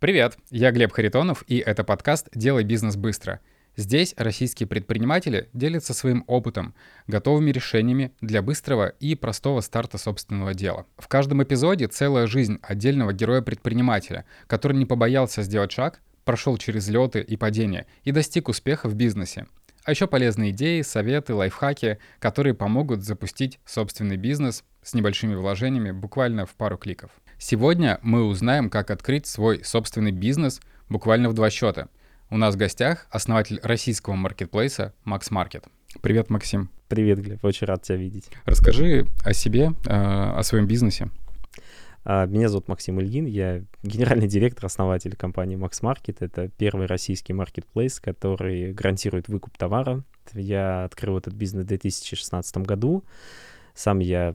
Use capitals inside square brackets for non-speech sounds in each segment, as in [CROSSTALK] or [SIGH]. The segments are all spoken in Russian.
Привет, я Глеб Харитонов, и это подкаст «Делай бизнес быстро». Здесь российские предприниматели делятся своим опытом, готовыми решениями для быстрого и простого старта собственного дела. В каждом эпизоде целая жизнь отдельного героя-предпринимателя, который не побоялся сделать шаг, прошел через леты и падения и достиг успеха в бизнесе. А еще полезные идеи, советы, лайфхаки, которые помогут запустить собственный бизнес с небольшими вложениями буквально в пару кликов. Сегодня мы узнаем, как открыть свой собственный бизнес буквально в два счета – у нас в гостях основатель российского маркетплейса Макс Маркет. Привет, Максим. Привет, Глеб, очень рад тебя видеть. Расскажи о себе, э, о своем бизнесе. А, меня зовут Максим Ильин, я генеральный директор, основатель компании Max Market. Это первый российский маркетплейс, который гарантирует выкуп товара. Я открыл этот бизнес в 2016 году. Сам я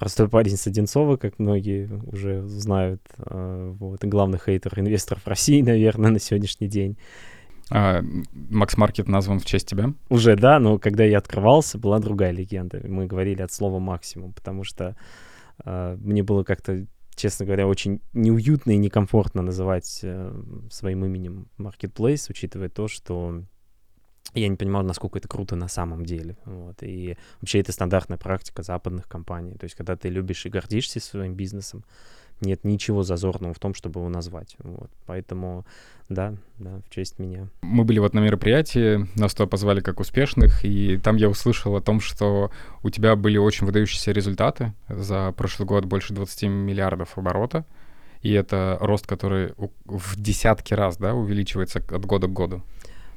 простой парень с Одинцова, как многие уже знают. А, вот, главный хейтер инвесторов России, [LAUGHS] наверное, на сегодняшний день. А, Макс Маркет назван в честь тебя? Уже, да, но когда я открывался, была другая легенда. Мы говорили от слова максимум, потому что э, мне было как-то, честно говоря, очень неуютно и некомфортно называть э, своим именем Marketplace, учитывая то, что я не понимал, насколько это круто на самом деле. Вот. И вообще это стандартная практика западных компаний. То есть, когда ты любишь и гордишься своим бизнесом, нет ничего зазорного в том, чтобы его назвать. Вот. Поэтому, да, да, в честь меня. Мы были вот на мероприятии, нас туда позвали как успешных, и там я услышал о том, что у тебя были очень выдающиеся результаты. За прошлый год больше 20 миллиардов оборота. И это рост, который в десятки раз да, увеличивается от года к году.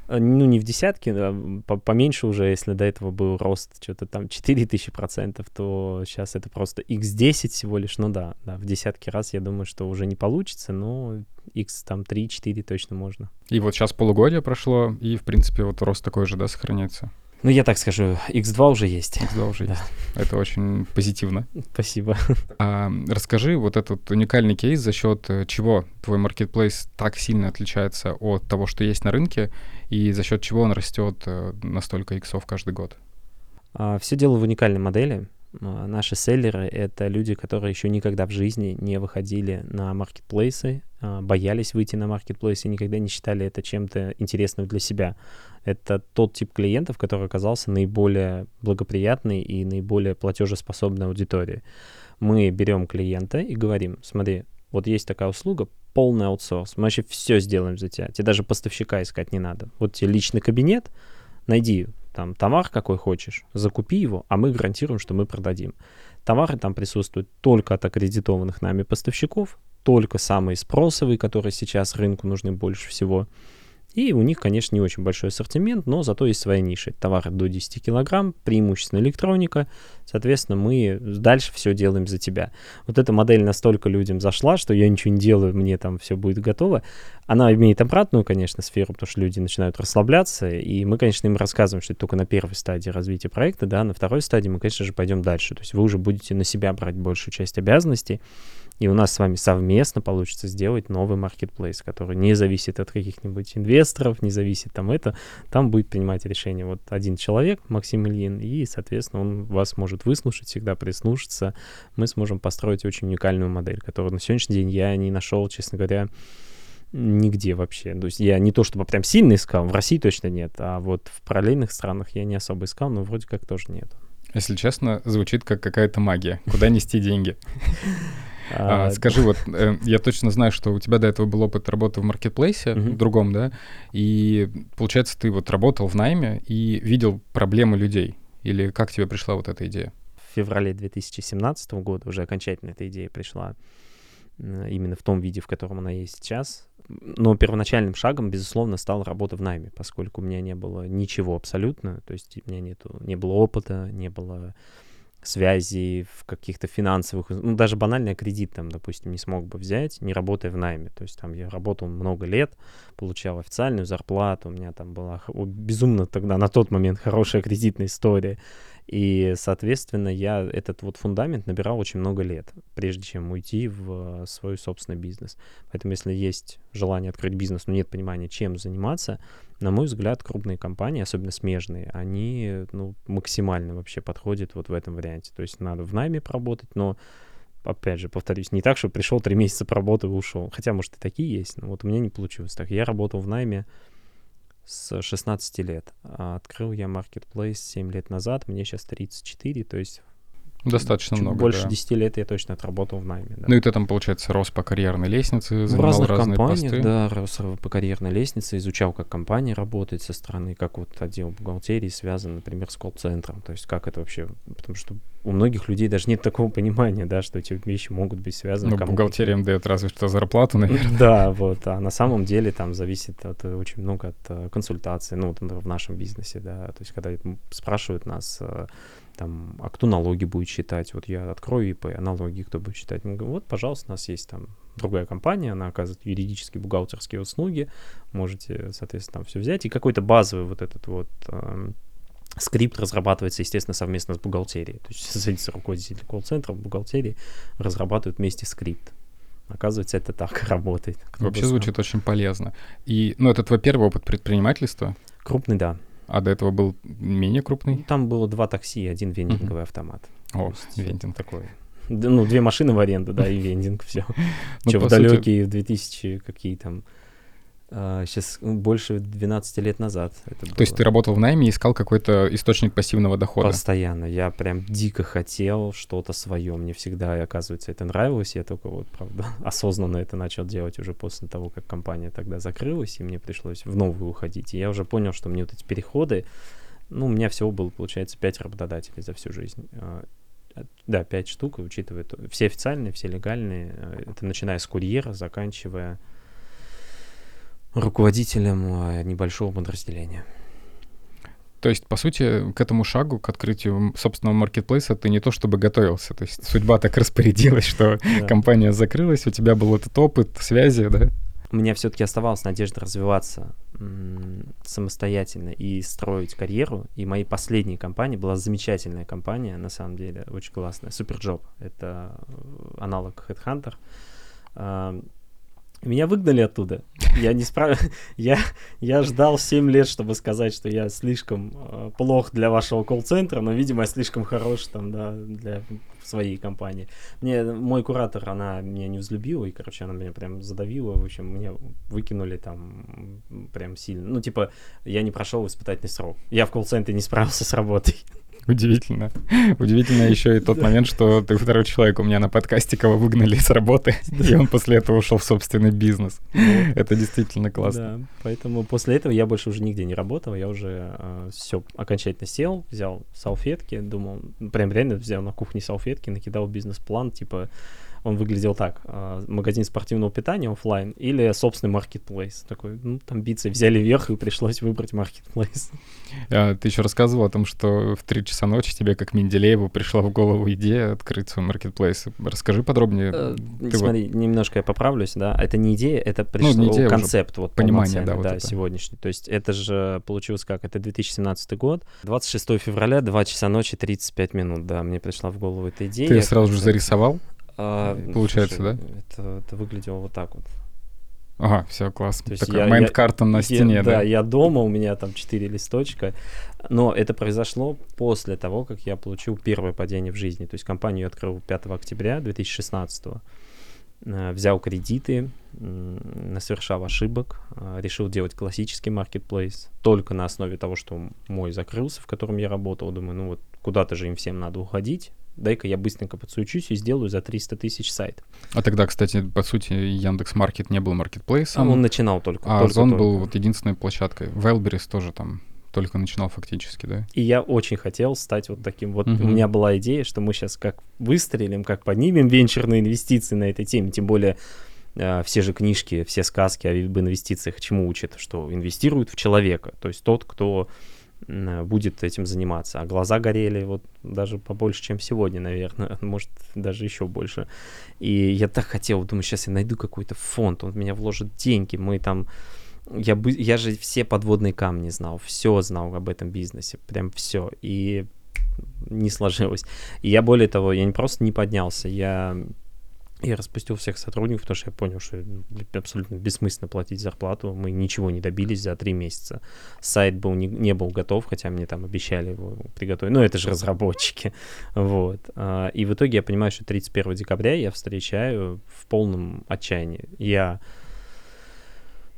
Э, ну, не в десятки, а поменьше уже, если до этого был рост что-то там 4000 процентов, то сейчас это просто x10 всего лишь, ну да, да, в десятки раз я думаю, что уже не получится, но x там 3-4 точно можно. И вот сейчас полугодие прошло, и, в принципе, вот рост такой же, да, сохраняется? Ну, я так скажу, X2 уже есть. X2 уже да. есть. Это очень позитивно. Спасибо. А, расскажи вот этот уникальный кейс, за счет э, чего твой маркетплейс так сильно отличается от того, что есть на рынке, и за счет чего он растет э, на столько иксов каждый год? А, все дело в уникальной модели. А, наши селлеры — это люди, которые еще никогда в жизни не выходили на маркетплейсы, а, боялись выйти на маркетплейсы никогда не считали это чем-то интересным для себя. Это тот тип клиентов, который оказался наиболее благоприятной и наиболее платежеспособной аудиторией. Мы берем клиента и говорим, смотри, вот есть такая услуга, полный аутсорс, мы вообще все сделаем за тебя, тебе даже поставщика искать не надо. Вот тебе личный кабинет, найди там товар какой хочешь, закупи его, а мы гарантируем, что мы продадим. Товары там присутствуют только от аккредитованных нами поставщиков, только самые спросовые, которые сейчас рынку нужны больше всего – и у них, конечно, не очень большой ассортимент, но зато есть своя ниша. Товары до 10 килограмм, преимущественно электроника. Соответственно, мы дальше все делаем за тебя. Вот эта модель настолько людям зашла, что я ничего не делаю, мне там все будет готово. Она имеет обратную, конечно, сферу, потому что люди начинают расслабляться, и мы, конечно, им рассказываем, что это только на первой стадии развития проекта, да, на второй стадии мы, конечно же, пойдем дальше. То есть вы уже будете на себя брать большую часть обязанностей, и у нас с вами совместно получится сделать новый маркетплейс, который не зависит от каких-нибудь инвесторов, не зависит там это. Там будет принимать решение вот один человек, Максим Ильин, и, соответственно, он вас может выслушать, всегда прислушаться. Мы сможем построить очень уникальную модель, которую на сегодняшний день я не нашел, честно говоря, нигде вообще. То есть я не то чтобы прям сильно искал, в России точно нет, а вот в параллельных странах я не особо искал, но вроде как тоже нет. Если честно, звучит как какая-то магия. Куда нести деньги? [LAUGHS] А, а, скажи, вот э, я точно знаю, что у тебя до этого был опыт работы в маркетплейсе, в другом, да, и получается, ты вот работал в найме и видел проблемы людей. Или как тебе пришла вот эта идея? В феврале 2017 года уже окончательно эта идея пришла именно в том виде, в котором она есть сейчас. Но первоначальным шагом, безусловно, стала работа в найме, поскольку у меня не было ничего абсолютно, то есть у меня нету, не было опыта, не было связей, в каких-то финансовых, ну, даже банальный кредит там, допустим, не смог бы взять, не работая в найме. То есть там я работал много лет, получал официальную зарплату, у меня там была безумно тогда на тот момент хорошая кредитная история. И, соответственно, я этот вот фундамент набирал очень много лет, прежде чем уйти в свой собственный бизнес. Поэтому, если есть желание открыть бизнес, но нет понимания, чем заниматься, на мой взгляд, крупные компании, особенно смежные, они ну, максимально вообще подходят вот в этом варианте. То есть надо в найме поработать, но опять же, повторюсь, не так, что пришел три [LAUGHS] месяца поработал и ушел. Хотя, может, и такие есть, но вот у меня не получилось так. Я работал в найме с 16 лет. А открыл я Marketplace 7 лет назад, мне сейчас 34, то есть Достаточно чуть много, больше да. 10 лет я точно отработал в найме. Да. Ну и ты там, получается, рос по карьерной лестнице, в занимал разных разные компаниях, посты. да, рос по карьерной лестнице, изучал, как компания работает со стороны, как вот отдел бухгалтерии связан, например, с колл-центром, то есть как это вообще, потому что у многих людей даже нет такого понимания, да, что эти вещи могут быть связаны. Ну, бухгалтериям дает разве что зарплату, наверное. [LAUGHS] Да, вот, а на самом деле там зависит от, э, очень много от э, консультации, ну, вот, в нашем бизнесе, да, то есть когда спрашивают нас, э, там, а кто налоги будет считать, вот я открою ИП, а налоги кто будет считать? Мы говорим, вот, пожалуйста, у нас есть там другая компания, она оказывает юридические, бухгалтерские услуги, можете, соответственно, там все взять, и какой-то базовый вот этот вот эм, скрипт разрабатывается, естественно, совместно с бухгалтерией, то есть [LAUGHS] садится руководитель колл-центра, бухгалтерии, разрабатывают вместе скрипт. Оказывается, это так [LAUGHS] работает. Кто Вообще звучит очень полезно. И, ну, это твой первый опыт предпринимательства, Крупный, да. А до этого был менее крупный? Там было два такси и один вендинговый автомат. О, есть вендинг. Такой. Д- Ну, две машины в аренду, да, и вендинг, все. Ну, Че, в далекие, в 2000 какие там, сейчас больше 12 лет назад. это То есть было. ты работал в найме и искал какой-то источник пассивного дохода? Постоянно. Я прям дико хотел что-то свое. Мне всегда, оказывается, это нравилось. Я только вот, правда, [LAUGHS] осознанно это начал делать уже после того, как компания тогда закрылась, и мне пришлось в новую уходить. И я уже понял, что мне вот эти переходы, ну, у меня всего было, получается, пять работодателей за всю жизнь. А, а, Да, пять штук, учитывая то- все официальные, все легальные. э, Это начиная с курьера, заканчивая руководителем э, небольшого подразделения. То есть, по сути, к этому шагу, к открытию собственного маркетплейса, ты не то чтобы готовился. То есть судьба так распорядилась, что [LAUGHS] компания закрылась, у тебя был этот опыт, связи, да? у меня все-таки оставалась надежда развиваться самостоятельно и строить карьеру. И моей последней компанией была замечательная компания, на самом деле, очень классная, Superjob. Это аналог Headhunter. Меня выгнали оттуда. Я не справ... [LAUGHS] я, я ждал 7 лет, чтобы сказать, что я слишком э, плох для вашего колл-центра, но, видимо, я слишком хорош там, да, для своей компании. Мне мой куратор, она меня не взлюбила, и, короче, она меня прям задавила. В общем, меня выкинули там прям сильно. Ну, типа, я не прошел испытательный срок. Я в колл-центре не справился с работой. [LAUGHS] Удивительно. Удивительно еще и тот момент, что ты второй человек у меня на подкасте, кого выгнали с работы, и он после этого ушел в собственный бизнес. Это действительно классно. Да, поэтому после этого я больше уже нигде не работал, я уже все окончательно сел, взял салфетки, думал, прям реально взял на кухне салфетки, накидал бизнес-план, типа он выглядел так, а, магазин спортивного питания оффлайн или собственный маркетплейс. Такой, ну, там бицы взяли вверх, и пришлось выбрать маркетплейс. А, Ты еще рассказывал о том, что в 3 часа ночи тебе, как Менделееву, пришла в голову идея открыть свой маркетплейс. Расскажи подробнее. Э, Ты вот- Смотри, немножко я поправлюсь, да, это не идея, это не пришел идея, концепт, вот понимание, да, вот да, это. сегодняшний. То есть это же получилось как, это 2017 год, 26 февраля, 2 часа ночи, 35 минут, да, мне пришла в голову эта идея. Ты сразу же зарисовал? А, Получается, слушай, да? Это, это выглядело вот так вот. Ага, все, классно. То есть Такой я- mind карта на Я- стене, да? да? я дома, у меня там 4 листочка. Но это произошло после того, как я получил первое падение в жизни. То есть компанию я открыл 5 октября 2016 Э, Взял кредиты, совершал ошибок, э, решил делать классический маркетплейс только на основе того, что мой закрылся, в котором я работал. Думаю, ну вот куда-то же им всем надо уходить. Дай-ка я быстренько подсуечусь и сделаю за 300 тысяч сайт. А тогда, кстати, по сути, Яндекс Маркет не был маркетплейсом, А он начинал только. а только- Озон был вот единственной площадкой. Wildberries тоже там только начинал фактически, да? И я очень хотел стать вот таким. Вот Мгм. у меня была идея, что мы сейчас как выстрелим, как поднимем венчурные инвестиции на этой теме. Тем более э, все же книжки, все сказки об инвестициях чему учат? Что инвестируют в человека. То есть тот, кто будет этим заниматься. А глаза горели вот даже побольше, чем сегодня, наверное. [LAUGHS] Может, даже еще больше. И я так хотел, думаю, сейчас я найду какой-то фонд, он в меня вложит деньги, мы там... Я, бы, я же все подводные камни знал, все знал об этом бизнесе, прям все. И не сложилось. И я более того, я не просто не поднялся, я Я распустил всех сотрудников, потому что я понял, что абсолютно бессмысленно платить зарплату. Мы ничего не добились за три месяца. Сайт был не, не был готов, хотя мне там обещали его приготовить. Ну, это же разработчики. Вот. А, и в итоге я понимаю, что 31 декабря я встречаю в полном отчаянии. Я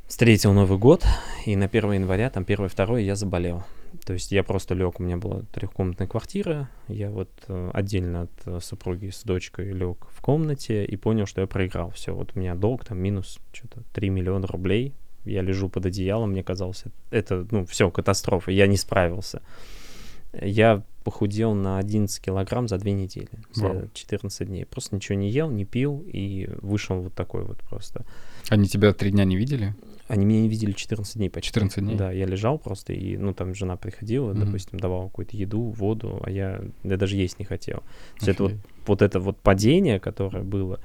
встретил Новый год, и на 1 января, там 1-2 я заболел. То есть я просто лег, у меня была трехкомнатная квартира, я вот э, отдельно от супруги с дочкой лег в комнате и понял, что я проиграл. Все, вот у меня долг там минус что-то 3 миллиона рублей, я лежу под одеялом, мне казалось, это, ну, все, катастрофа, я не справился. Я похудел на 11 килограмм за две недели, за 14 дней. Просто ничего не ел, не пил и вышел вот такой вот просто. Они тебя три дня не видели? Они меня не видели 14 дней почти. 14 дней? Да, я лежал просто, и, ну, там жена приходила, mm-hmm. допустим, давала какую-то еду, воду, а я, я даже есть не хотел. То есть это вот, вот это вот падение, которое было,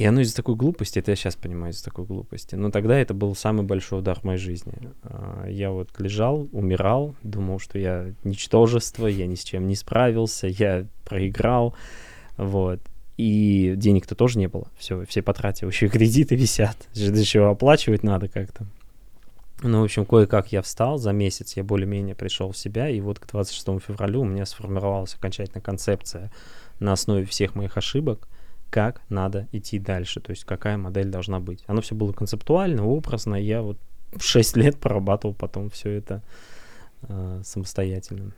и оно из-за такой глупости, это я сейчас понимаю, из-за такой глупости. Но тогда это был самый большой удар в моей жизни. А, я вот лежал, умирал, думал, что я ничтожество, я ни с чем не справился, я проиграл, вот и денег-то тоже не было. Все, все потратил, еще и кредиты висят, [LAUGHS] еще оплачивать надо как-то. Ну, в общем, кое-как я встал, за месяц я более-менее пришел в себя, и вот к 26 февралю у меня сформировалась окончательная концепция на основе всех моих ошибок, как надо идти дальше, то есть какая модель должна быть. Оно все было концептуально, образно, я вот 6 лет прорабатывал потом все это э, самостоятельно.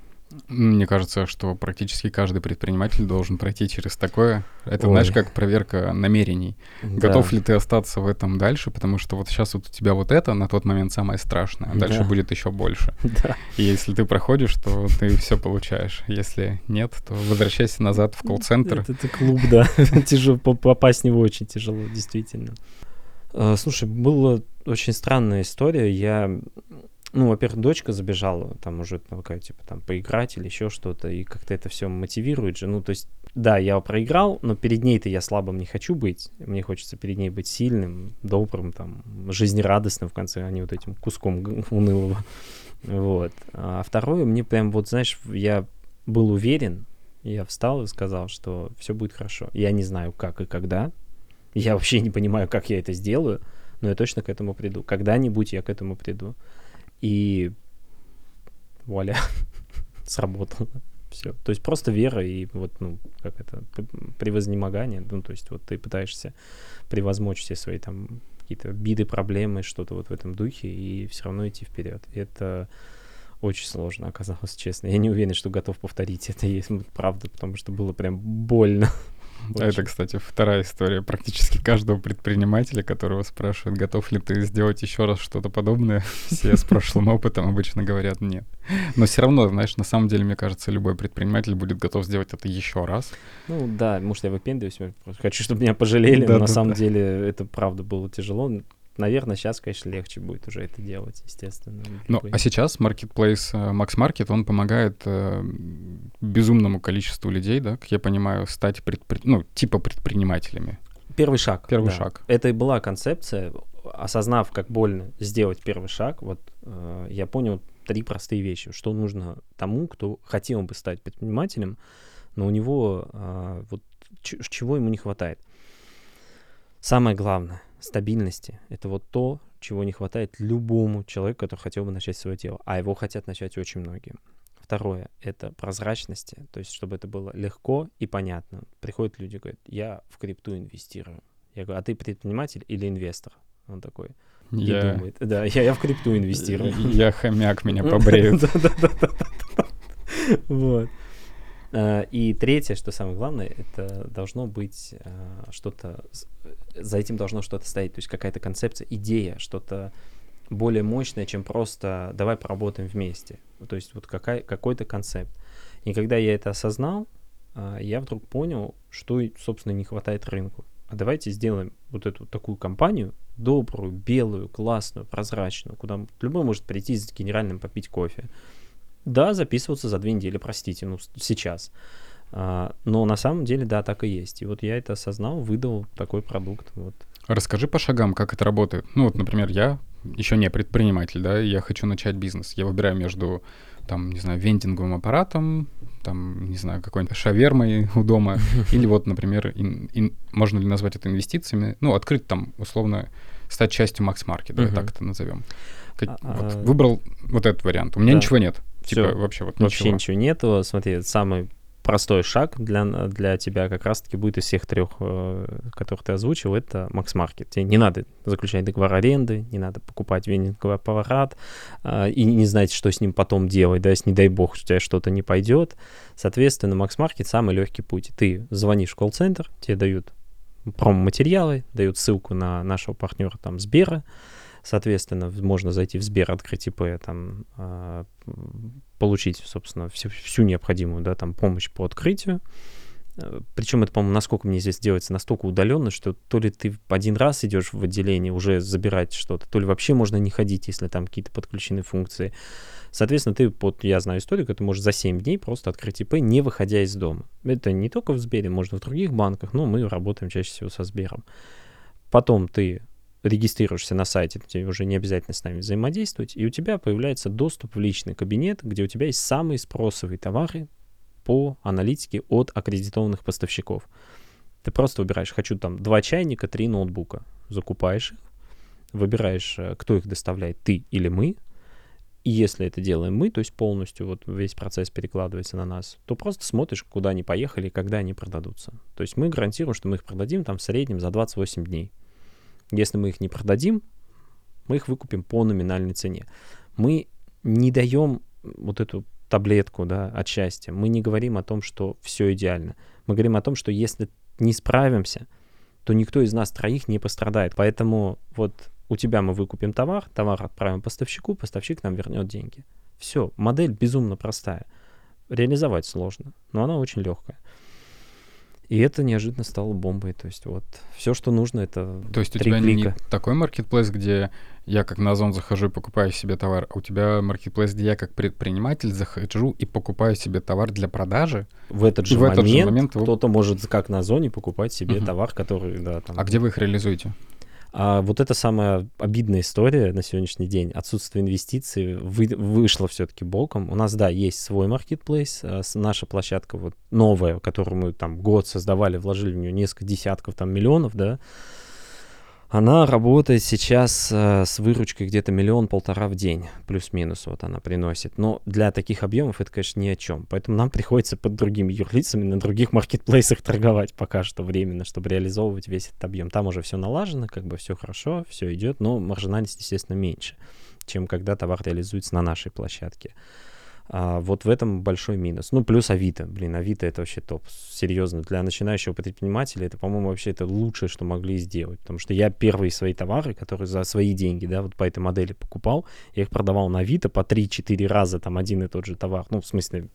Мне кажется, что практически каждый предприниматель должен пройти через такое. Это, Ой. знаешь, как проверка намерений. Да. Готов ли ты остаться в этом дальше, потому что вот сейчас вот у тебя вот это на тот момент самое страшное, а дальше да. будет еще больше. [LAUGHS] Да. И если ты проходишь, то ты все получаешь. Если нет, то возвращайся назад в колл-центр. Это, это клуб, да. [LAUGHS] Тяжело попасть в него очень тяжело, действительно. А, слушай, была очень странная история. Я ну, во-первых, дочка забежала, там уже такая, типа, там, поиграть или еще что-то, и как-то это все мотивирует же. Ну, то есть, да, я проиграл, но перед ней-то я слабым не хочу быть. Мне хочется перед ней быть сильным, добрым, там, жизнерадостным в конце, а не вот этим куском [LAUGHS] унылого. Вот. А второе, мне прям, вот, знаешь, я был уверен, я встал и сказал, что все будет хорошо. Я не знаю, как и когда. Я вообще не понимаю, как я это сделаю, но я точно к этому приду. Когда-нибудь я к этому приду. И вуаля, [LAUGHS] сработало. Все. То есть просто вера и вот, ну, как это, превознемогание. Ну, то есть вот ты пытаешься превозмочь все свои там какие-то биды, проблемы, что-то вот в этом духе, и все равно идти вперед. Это очень сложно оказалось, [LAUGHS] честно. Я не уверен, что готов повторить это, если правда, потому что было прям больно. Очень. Это, кстати, вторая история практически каждого предпринимателя, которого спрашивают, готов ли ты сделать еще раз что-то подобное. [LAUGHS] Все с прошлым опытом обычно говорят нет. Но все равно, знаешь, на самом деле, мне кажется, любой предприниматель будет готов сделать это еще раз. Ну да, может, я выпендриваюсь, хочу, чтобы меня пожалели, да, но да, на самом да. деле это правда было тяжело наверное, сейчас, конечно, легче будет уже это делать, естественно. Ну, а сейчас Marketplace э, Max Market, он помогает э, безумному количеству людей, да, как я понимаю, стать предпри... ну, типа предпринимателями. Первый шаг. Первый да. шаг. Это и была концепция. Осознав, как больно сделать первый шаг, вот э, я понял три простые вещи. Что нужно тому, кто хотел бы стать предпринимателем, но у него э, вот чего ему не хватает. Самое главное — стабильности. Это вот то, чего не хватает любому человеку, который хотел бы начать свое дело. А его хотят начать очень многие. Второе — это прозрачности, то есть чтобы это было легко и понятно. Приходят люди, говорят, я в крипту инвестирую. Я говорю, а ты предприниматель или инвестор? Он такой, я... думает, да, я, я в крипту [LAUGHS] инвестирую. Я хомяк, меня [LAUGHS] побреют. Вот. А, и третье, что самое главное, это должно быть а, что-то, за этим должно что-то стоять, то есть какая-то концепция, идея, что-то более мощное, чем просто давай поработаем вместе. То есть вот какая, какой-то концепт. И когда я это осознал, я вдруг понял, что, собственно, не хватает рынку. А давайте сделаем вот эту такую компанию, добрую, белую, классную, прозрачную, куда любой может прийти с генеральным попить кофе. Да, записываться за две недели, простите, ну, сейчас. А, но на самом деле, да, так и есть. И вот я это осознал, выдал такой продукт. Вот. Расскажи по шагам, как это работает. Ну вот, например, я еще не предприниматель, да, я хочу начать бизнес. Я выбираю между там, не знаю, вендинговым аппаратом, там, не знаю, какой-нибудь шавермой [LAUGHS] у дома, [LAUGHS] или вот, например, ин, ин, можно ли назвать это инвестициями, ну, открыть там, условно, стать частью Макс Маркет, давай так это назовем. Как, а, вот, а, выбрал вот этот вариант. У меня да. ничего нет. Типа Всё. вообще вот Вообще ничего. ничего нету. Смотри, самый простой шаг для, для тебя как раз-таки будет из всех трех, э, которых ты озвучил, это Max Market. Тебе не надо заключать договор аренды, не надо покупать вендинговый аппарат э, и не знать, что с ним потом делать, да, если, не дай бог, у тебя что-то не пойдет. Соответственно, Max Market самый легкий путь. Ты звонишь в колл-центр, тебе дают промо-материалы, дают ссылку на нашего партнера там Сбера, Соответственно, можно зайти в Сбер, открыть ИП, там, э, получить, собственно, всю, всю необходимую, да, там, помощь по открытию. Э, Причем это, по-моему, насколько мне здесь делается настолько удаленно, что то ли ты один раз идешь в отделение уже забирать что-то, то ли вообще можно не ходить, если там какие-то подключены функции. Соответственно, ты, вот я знаю историю, ты можешь за 7 дней просто открыть ИП, не выходя из дома. Это не только в Сбере, можно в других банках, но мы работаем чаще всего со Сбером. Потом ты регистрируешься на сайте, тебе уже не обязательно с нами взаимодействовать, и у тебя появляется доступ в личный кабинет, где у тебя есть самые спросовые товары по аналитике от аккредитованных поставщиков. Ты просто выбираешь, хочу там два чайника, три ноутбука, закупаешь их, выбираешь, э, кто их доставляет, ты или мы, и если это делаем мы, то есть полностью вот весь процесс перекладывается на нас, то просто смотришь, куда они поехали и когда они продадутся. То есть мы гарантируем, что мы их продадим там в среднем за 28 дней. Если мы их не продадим, мы их выкупим по номинальной цене. Мы не даем вот эту таблетку да, от счастья. Мы не говорим о том, что все идеально. Мы говорим о том, что если не справимся, то никто из нас троих не пострадает. Поэтому вот у тебя мы выкупим товар, товар отправим поставщику, поставщик нам вернет деньги. Все, модель безумно простая. Реализовать сложно, но она очень легкая. И это неожиданно стало бомбой. То есть вот все, что нужно, это То есть у тебя клика. не такой маркетплейс, где я как на Озон захожу и покупаю себе товар, а у тебя маркетплейс, где я как предприниматель захожу и покупаю себе товар для продажи? В этот же, в момент, этот же момент кто-то может как на Озоне покупать себе угу. товар, который... Да, там... А где вы их реализуете? А вот это самая обидная история на сегодняшний день. Отсутствие инвестиций вы, вышло все-таки боком. У нас, да, есть свой маркетплейс. А наша площадка вот новая, которую мы там год создавали, вложили в нее несколько десятков там миллионов, да, она работает сейчас э, с выручкой где-то миллион-полтора в день, плюс-минус вот она приносит. Но для таких объемов это, конечно, ни о чем. Поэтому нам приходится под другими юрлицами на других маркетплейсах торговать пока что временно, чтобы реализовывать весь этот объем. Там уже все налажено, как бы все хорошо, все идет, но маржинальность, естественно, меньше, чем когда товар реализуется на нашей площадке. А, вот в этом большой минус. Ну, плюс Авито. Блин, Авито это вообще топ. Серьезно. Для начинающего предпринимателя это, по-моему, вообще это лучшее, что могли сделать. Потому что я первые свои товары, которые за свои деньги, да, вот по этой модели покупал, я их продавал на Авито по 3-4 раза, там, один и тот же товар. Ну, в смысле,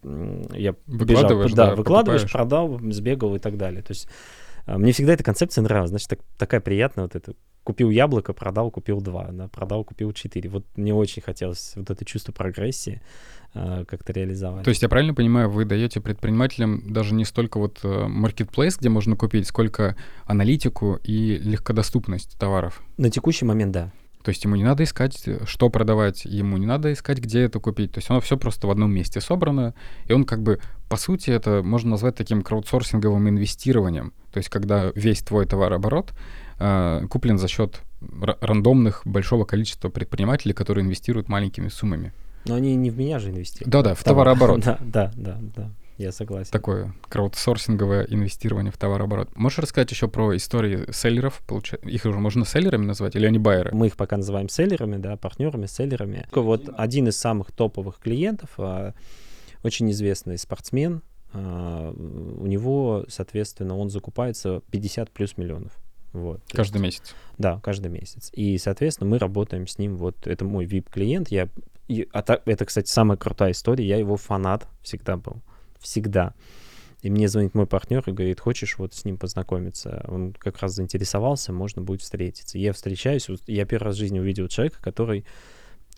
я выкладываешь, бежал, да, да, выкладываешь, покупаешь. продал, сбегал и так далее. То есть а, мне всегда эта концепция нравилась. Значит, так, такая приятная вот эта купил яблоко, продал, купил два, да, продал, купил четыре. Вот мне очень хотелось вот это чувство прогрессии как-то реализовать. То есть я правильно понимаю, вы даете предпринимателям даже не столько вот маркетплейс, где можно купить, сколько аналитику и легкодоступность товаров? На текущий момент, да. То есть ему не надо искать, что продавать, ему не надо искать, где это купить. То есть оно все просто в одном месте собрано, и он как бы, по сути, это можно назвать таким краудсорсинговым инвестированием. То есть когда весь твой товарооборот Э, куплен за счет рандомных большого количества предпринимателей, которые инвестируют маленькими суммами. Но они не в меня же инвестируют. Да-да, в товарооборот. [LAUGHS] Да, да, да, да. Я согласен. Такое краудсорсинговое инвестирование в товарооборот. Можешь рассказать еще про истории селлеров? Их уже можно селлерами назвать или они байеры? Мы их пока называем селлерами, да, партнерами, селлерами. Вот один из самых топовых клиентов, а, очень известный спортсмен, а, у него, соответственно, он закупается 50 плюс миллионов. Вот, каждый есть, месяц? Да, каждый месяц. И, соответственно, мы работаем с ним. Вот это мой VIP-клиент. Я, и, а так, это, кстати, самая крутая история. Я его фанат всегда был. Всегда. И мне звонит мой партнер и говорит, хочешь вот с ним познакомиться? Он как раз заинтересовался, можно будет встретиться. Я встречаюсь, я первый раз в жизни увидел человека, который,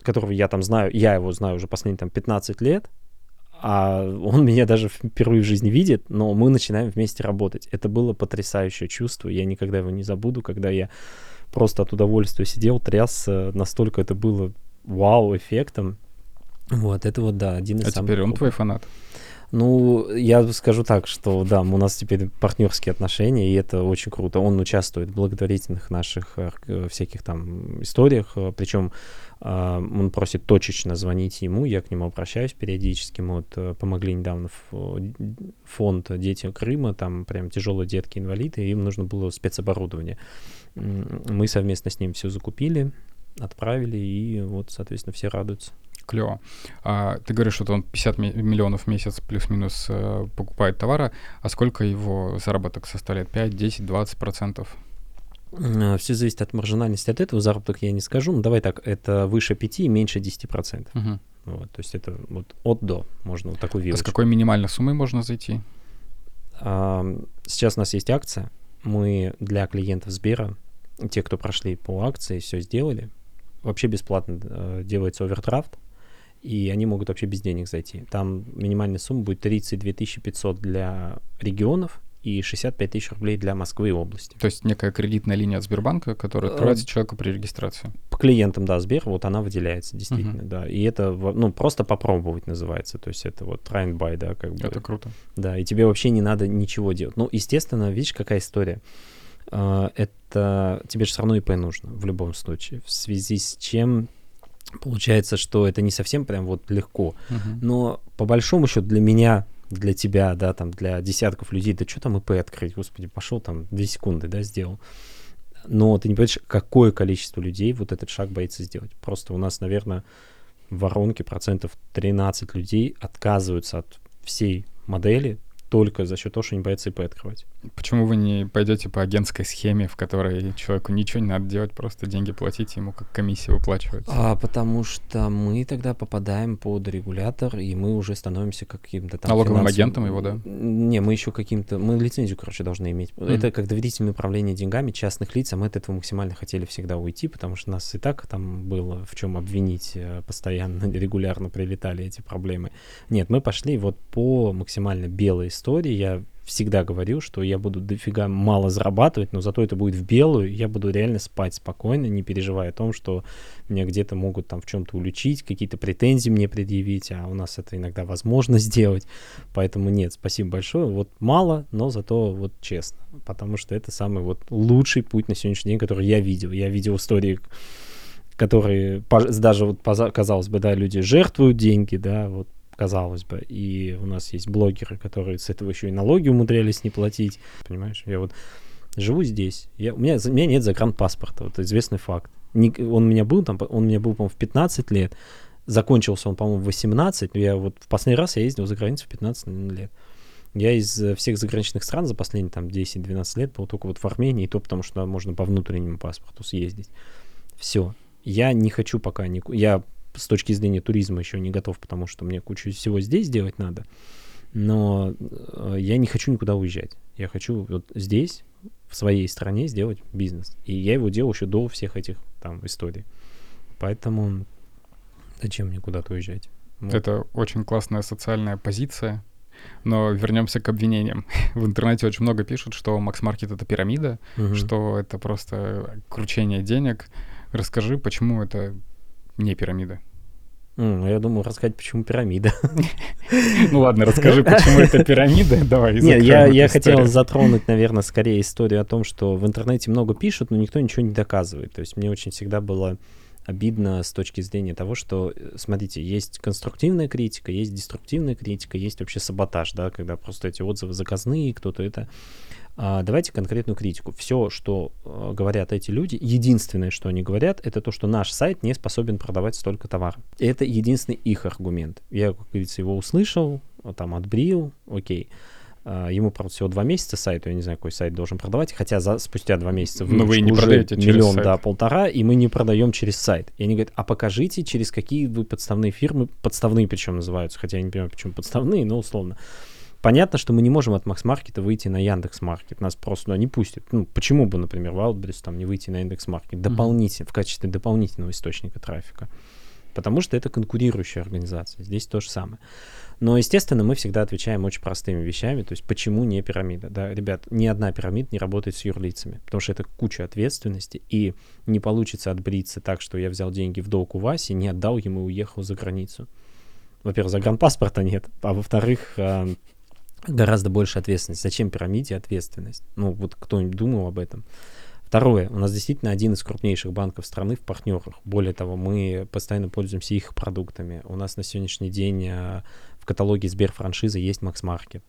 которого я там знаю, я его знаю уже последние там 15 лет, а он меня даже впервые в жизни видит, но мы начинаем вместе работать. Это было потрясающее чувство, я никогда его не забуду, когда я просто от удовольствия сидел, тряс, настолько это было вау-эффектом. Вот, это вот, да, один из а самых... теперь он твой фанат? Ну, я скажу так, что да, у нас теперь партнерские отношения, и это очень круто. Он участвует в благотворительных наших э, всяких там историях, э, причем а, он просит точечно звонить ему, я к нему обращаюсь периодически. Мы вот э, помогли недавно фонд «Дети Крыма», там прям тяжелые детки-инвалиды, им нужно было спецоборудование. Мы совместно с ним все закупили, отправили, и вот, соответственно, все радуются. Клево. А, ты говоришь, что он 50 миллионов в месяц плюс-минус э, покупает товара, а сколько его заработок составляет? 5, 10, 20 процентов? Все зависит от маржинальности от этого. Заработок я не скажу. Но давай так, это выше 5 и меньше 10 процентов. Угу. Вот, то есть это вот от до можно вот такой вилочку. А с какой минимальной суммой можно зайти? А, сейчас у нас есть акция. Мы для клиентов Сбера, те, кто прошли по акции, все сделали, вообще бесплатно э, делается овердрафт и они могут вообще без денег зайти. Там минимальная сумма будет 32 500 для регионов и 65 тысяч рублей для Москвы и области. То есть некая кредитная линия от Сбербанка, которая открывается человеку при регистрации. По клиентам, да, Сбер, вот она выделяется, действительно, uh-huh. да. И это, ну, просто попробовать называется. То есть это вот try and buy, да, как бы. Это круто. Да, и тебе вообще не надо ничего делать. Ну, естественно, видишь, какая история. А, это тебе же все равно ИП нужно в любом случае. В связи с чем Получается, что это не совсем прям вот легко. Uh-huh. Но по большому счету для меня, для тебя, да, там, для десятков людей, да что там ИП открыть, господи, пошел там две секунды, да, сделал. Но ты не понимаешь, какое количество людей вот этот шаг боится сделать. Просто у нас, наверное, в воронке процентов 13 людей отказываются от всей модели только за счет того, что они боятся ИП открывать. Почему вы не пойдете по агентской схеме, в которой человеку ничего не надо делать, просто деньги платить, ему как комиссия выплачивается? А, потому что мы тогда попадаем под регулятор, и мы уже становимся каким-то там... Налоговым финансовым... агентом его, да? Не, мы еще каким-то... Мы лицензию, короче, должны иметь. Mm. Это как доверительное управление деньгами частных лиц, а мы от этого максимально хотели всегда уйти, потому что нас и так там было в чем обвинить э, постоянно, [LAUGHS] регулярно прилетали эти проблемы. Нет, мы пошли вот по максимально белой истории. Я всегда говорил, что я буду дофига мало зарабатывать, но зато это будет в белую, я буду реально спать спокойно, не переживая о том, что меня где-то могут там в чем-то уличить, какие-то претензии мне предъявить, а у нас это иногда возможно [LAUGHS] сделать. Поэтому нет, спасибо большое. Вот мало, но зато вот честно, потому что это самый вот лучший путь на сегодняшний день, который я видел. Я видел истории которые даже вот казалось бы, да, люди жертвуют деньги, да, вот казалось бы. И у нас есть блогеры, которые с этого еще и налоги умудрялись не платить. Понимаешь, я вот живу здесь. Я, у, меня, у меня нет загранпаспорта, вот известный факт. Не, он у меня был там, он у меня был, по-моему, в 15 лет. Закончился он, по-моему, в 18. Я вот в последний раз я ездил за границу в 15 лет. Я из всех заграничных стран за последние там 10-12 лет был только вот в Армении, и то потому что можно по внутреннему паспорту съездить. Все. Я не хочу пока... Не... Я с точки зрения туризма еще не готов, потому что мне кучу всего здесь делать надо. Но э, я не хочу никуда уезжать. Я хочу вот здесь, в своей стране, сделать бизнес. И я его делал еще до всех этих там историй. Поэтому зачем мне куда-то уезжать? Вот. Это очень классная социальная позиция. Но вернемся к обвинениям. [LAUGHS] В интернете очень много пишут, что Макс Маркет это пирамида, угу. что это просто кручение денег. Расскажи, почему это не пирамида. Mm, я думаю, рассказать, почему пирамида. [LAUGHS] Ну ладно, расскажи, почему это пирамида. Давай. Нет, я, я хотел затронуть, наверное, скорее историю о том, что в интернете много пишут, но никто ничего не доказывает. То есть мне очень всегда было обидно с точки зрения того, что, э, смотрите, есть конструктивная критика, есть деструктивная критика, есть вообще саботаж, да, когда просто эти отзывы заказные, кто-то это давайте конкретную критику. Все, что э, говорят эти люди, единственное, что они говорят, это то, что наш сайт не способен продавать столько товара. И это единственный их аргумент. Я, как говорится, его услышал, там отбрил, окей. А, ему, правда, всего два месяца сайту, я не знаю, какой сайт должен продавать, хотя за, спустя два месяца вы, вы не уже продаете миллион, сайт. да, полтора, и мы не продаем через сайт. И они говорят, а покажите, через какие вы подставные фирмы, подставные причем называются, хотя я не понимаю, почему подставные, но условно. Понятно, что мы не можем от Макс Маркета выйти на Яндекс Маркет. Нас просто туда не пустят. Ну, почему бы, например, Wildberries там не выйти на Индекс Маркет дополнительно, mm-hmm. в качестве дополнительного источника трафика? Потому что это конкурирующая организация. Здесь то же самое. Но, естественно, мы всегда отвечаем очень простыми вещами. То есть, почему не пирамида? Да, ребят, ни одна пирамида не работает с юрлицами, потому что это куча ответственности, и не получится отбриться так, что я взял деньги в долг у Васи, не отдал ему и уехал за границу. во-первых, загранпаспорта нет, а во-вторых, а, гораздо больше ответственность. Зачем пирамиде ответственность? Ну, вот кто-нибудь думал об этом? Второе, у нас действительно один из крупнейших банков страны в партнерах. Более того, мы постоянно пользуемся их продуктами. У нас на сегодняшний день а, в каталоге Сберфраншизы есть Market.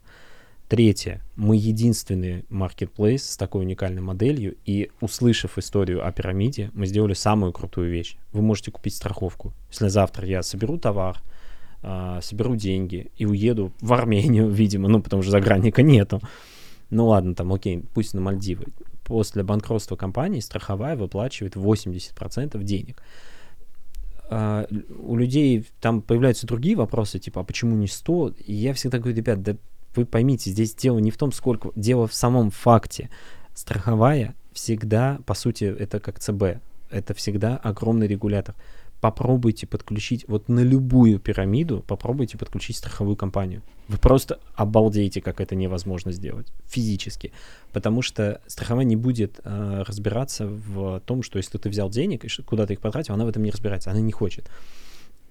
Третье. Мы единственный marketplace с такой уникальной моделью, и услышав историю о пирамиде, мы сделали самую крутую вещь. Вы можете купить страховку. Если завтра я соберу товар, а, соберу деньги и уеду в Армению, [LAUGHS] видимо, ну, потому что загранника нету. Ну ладно, там, окей, пусть на Мальдивы. После банкротства компании страховая выплачивает 80% денег. Uh, у людей там появляются другие вопросы, типа, а почему не 100? И я всегда говорю, ребят, да вы поймите, здесь дело не в том, сколько, дело в самом факте. Страховая всегда, по сути, это как ЦБ, это всегда огромный регулятор попробуйте подключить вот на любую пирамиду, попробуйте подключить страховую компанию. Вы просто обалдеете, как это невозможно сделать физически. Потому что страховая не будет э, разбираться в том, что если ты взял денег и куда ты их потратил, она в этом не разбирается, она не хочет.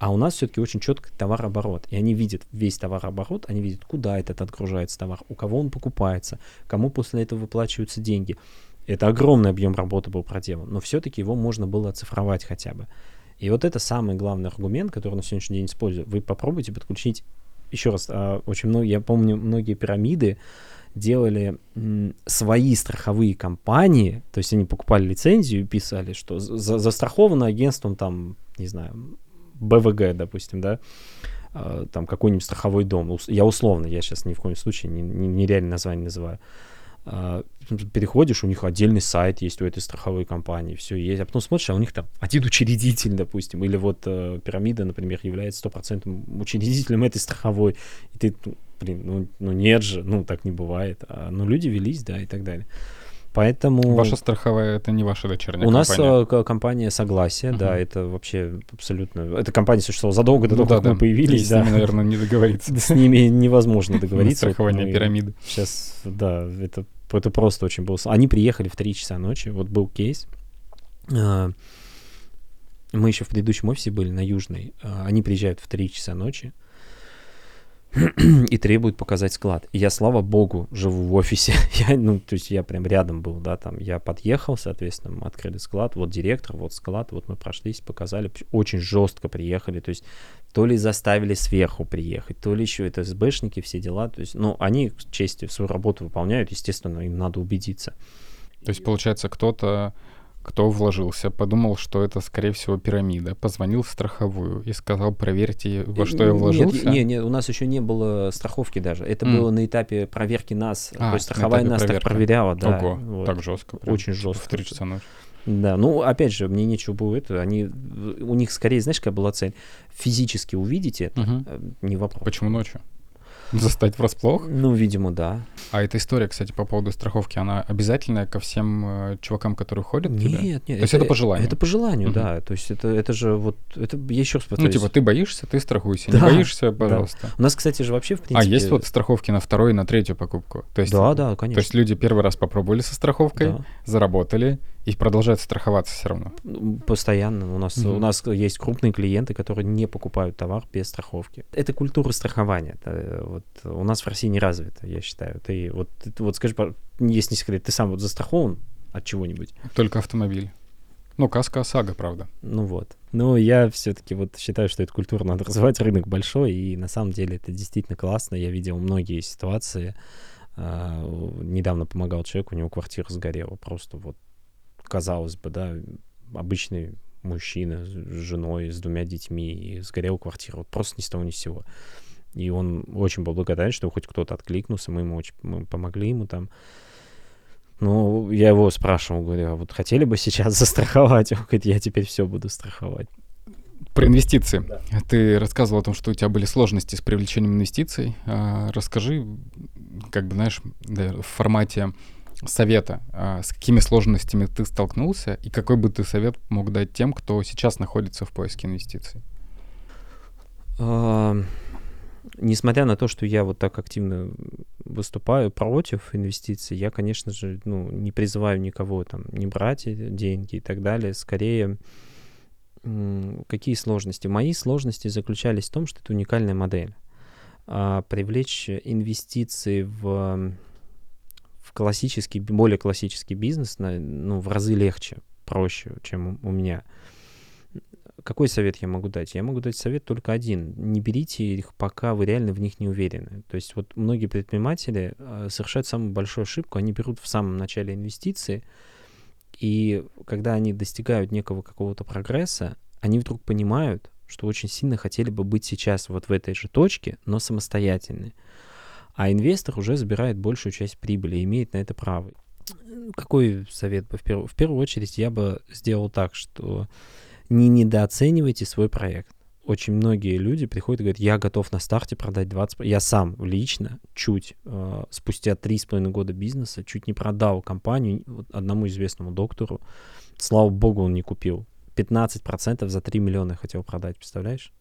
А у нас все-таки очень четко товарооборот. И они видят весь товарооборот, они видят, куда этот отгружается товар, у кого он покупается, кому после этого выплачиваются деньги. Это огромный объем работы был проделан, но все-таки его можно было оцифровать хотя бы. И вот это самый главный аргумент, который на сегодняшний день использую. Вы попробуйте подключить, еще раз, а, очень много, я помню, многие пирамиды делали свои страховые компании, то есть они покупали лицензию и писали, что за, застраховано агентством там, не знаю, БВГ, допустим, да, а, там какой-нибудь страховой дом. Я условно, я сейчас ни в коем случае не, не, нереальное название называю. А, переходишь, у них отдельный сайт есть у этой страховой компании, все есть, а потом смотришь, а у них там один учредитель, допустим, или вот э, пирамида, например, является стопроцентным учредителем этой страховой, и ты, ну, блин, ну, ну нет же, ну так не бывает, а, ну люди велись, да, и так далее. Поэтому... Ваша страховая это не ваша дочерняя У компания? нас э, компания Согласие, uh-huh. да, это вообще абсолютно... Эта компания существовала задолго до ну, того, да, как да. мы появились. И с ними, наверное, не договориться. [LAUGHS] С ними невозможно договориться. Страхование пирамиды. Сейчас, да, это это просто очень было... Они приехали в 3 часа ночи, вот был кейс. А, мы еще в предыдущем офисе были на Южной. А, они приезжают в 3 часа ночи и требуют показать склад. И я, слава богу, живу в офисе. [LAUGHS] я, ну, то есть я прям рядом был, да, там. Я подъехал, соответственно, мы открыли склад. Вот директор, вот склад, вот мы прошлись, показали. Очень жестко приехали. То есть то ли заставили сверху приехать, то ли еще это СБшники, все дела. То есть, ну, они, к свою работу выполняют, естественно, им надо убедиться. То есть, получается, кто-то, кто вложился, подумал, что это, скорее всего, пирамида, позвонил в страховую и сказал, проверьте, во что я вложился. Нет, нет, нет у нас еще не было страховки даже. Это mm. было на этапе проверки нас. А, то есть страховая нас проверки. так проверяла, да. Ого, вот. так жестко. Прям, Очень жестко. В 3 часа ночи. Да, ну, опять же, мне нечего было это, они, у них скорее, знаешь, какая была цель? Физически увидите это, угу. не вопрос. Почему ночью? Застать врасплох? Ну, видимо, да. А эта история, кстати, по поводу страховки, она обязательная ко всем э, чувакам, которые ходят? Нет, туда? нет. То это, есть это по желанию? Это по желанию, угу. да. То есть это, это же вот, это я еще раз повторюсь. Ну, типа, ты боишься, ты страхуйся. Да, не боишься, пожалуйста. Да. У нас, кстати же, вообще, в принципе... А есть вот страховки на вторую и на третью покупку? То есть, да, да, конечно. То есть люди первый раз попробовали со страховкой, да. заработали, и продолжают страховаться все равно. Постоянно. У нас, угу. у нас есть крупные клиенты, которые не покупают товар без страховки. Это культура страхования. Это, вот, у нас в России не развита, я считаю. Ты вот, ты, вот скажи, если не секрет, ты сам вот застрахован от чего-нибудь? Только автомобиль. Ну, каска ОСАГО, правда. Ну вот. Но я все-таки вот считаю, что эту культуру надо развивать. Рынок большой, и на самом деле это действительно классно. Я видел многие ситуации. Uh, недавно помогал человеку, у него квартира сгорела. Просто вот казалось бы, да, обычный мужчина с женой, с двумя детьми, и сгорел квартиру. Вот просто ни с того ни с сего. И он очень был благодарен, что хоть кто-то откликнулся, мы ему очень мы помогли ему там. Ну, я его спрашивал, говорю, а вот хотели бы сейчас [LAUGHS] застраховать? Он говорит, я теперь все буду страховать. Про инвестиции. Да. Ты рассказывал о том, что у тебя были сложности с привлечением инвестиций. А, расскажи, как бы, знаешь, в формате совета, а, с какими сложностями ты столкнулся и какой бы ты совет мог дать тем, кто сейчас находится в поиске инвестиций? Uh, несмотря на то, что я вот так активно выступаю против инвестиций, я, конечно же, ну, не призываю никого там не брать деньги и так далее. Скорее, Какие сложности? Мои сложности заключались в том, что это уникальная модель. А привлечь инвестиции в, классический, более классический бизнес ну, в разы легче, проще, чем у меня. Какой совет я могу дать? Я могу дать совет только один. Не берите их, пока вы реально в них не уверены. То есть вот многие предприниматели а, совершают самую большую ошибку. Они берут в самом начале инвестиции, и когда они достигают некого какого-то прогресса, они вдруг понимают, что очень сильно хотели бы быть сейчас вот в этой же точке, но самостоятельны. А инвестор уже забирает большую часть прибыли и имеет на это право. Какой совет бы в первую, в первую очередь я бы сделал так, что не недооценивайте свой проект. Очень многие люди приходят и говорят, я готов на старте продать 20... Я сам лично чуть э, спустя три с половиной года бизнеса чуть не продал компанию одному известному доктору. Слава богу, он не купил. 15% за 3 миллиона хотел продать, представляешь?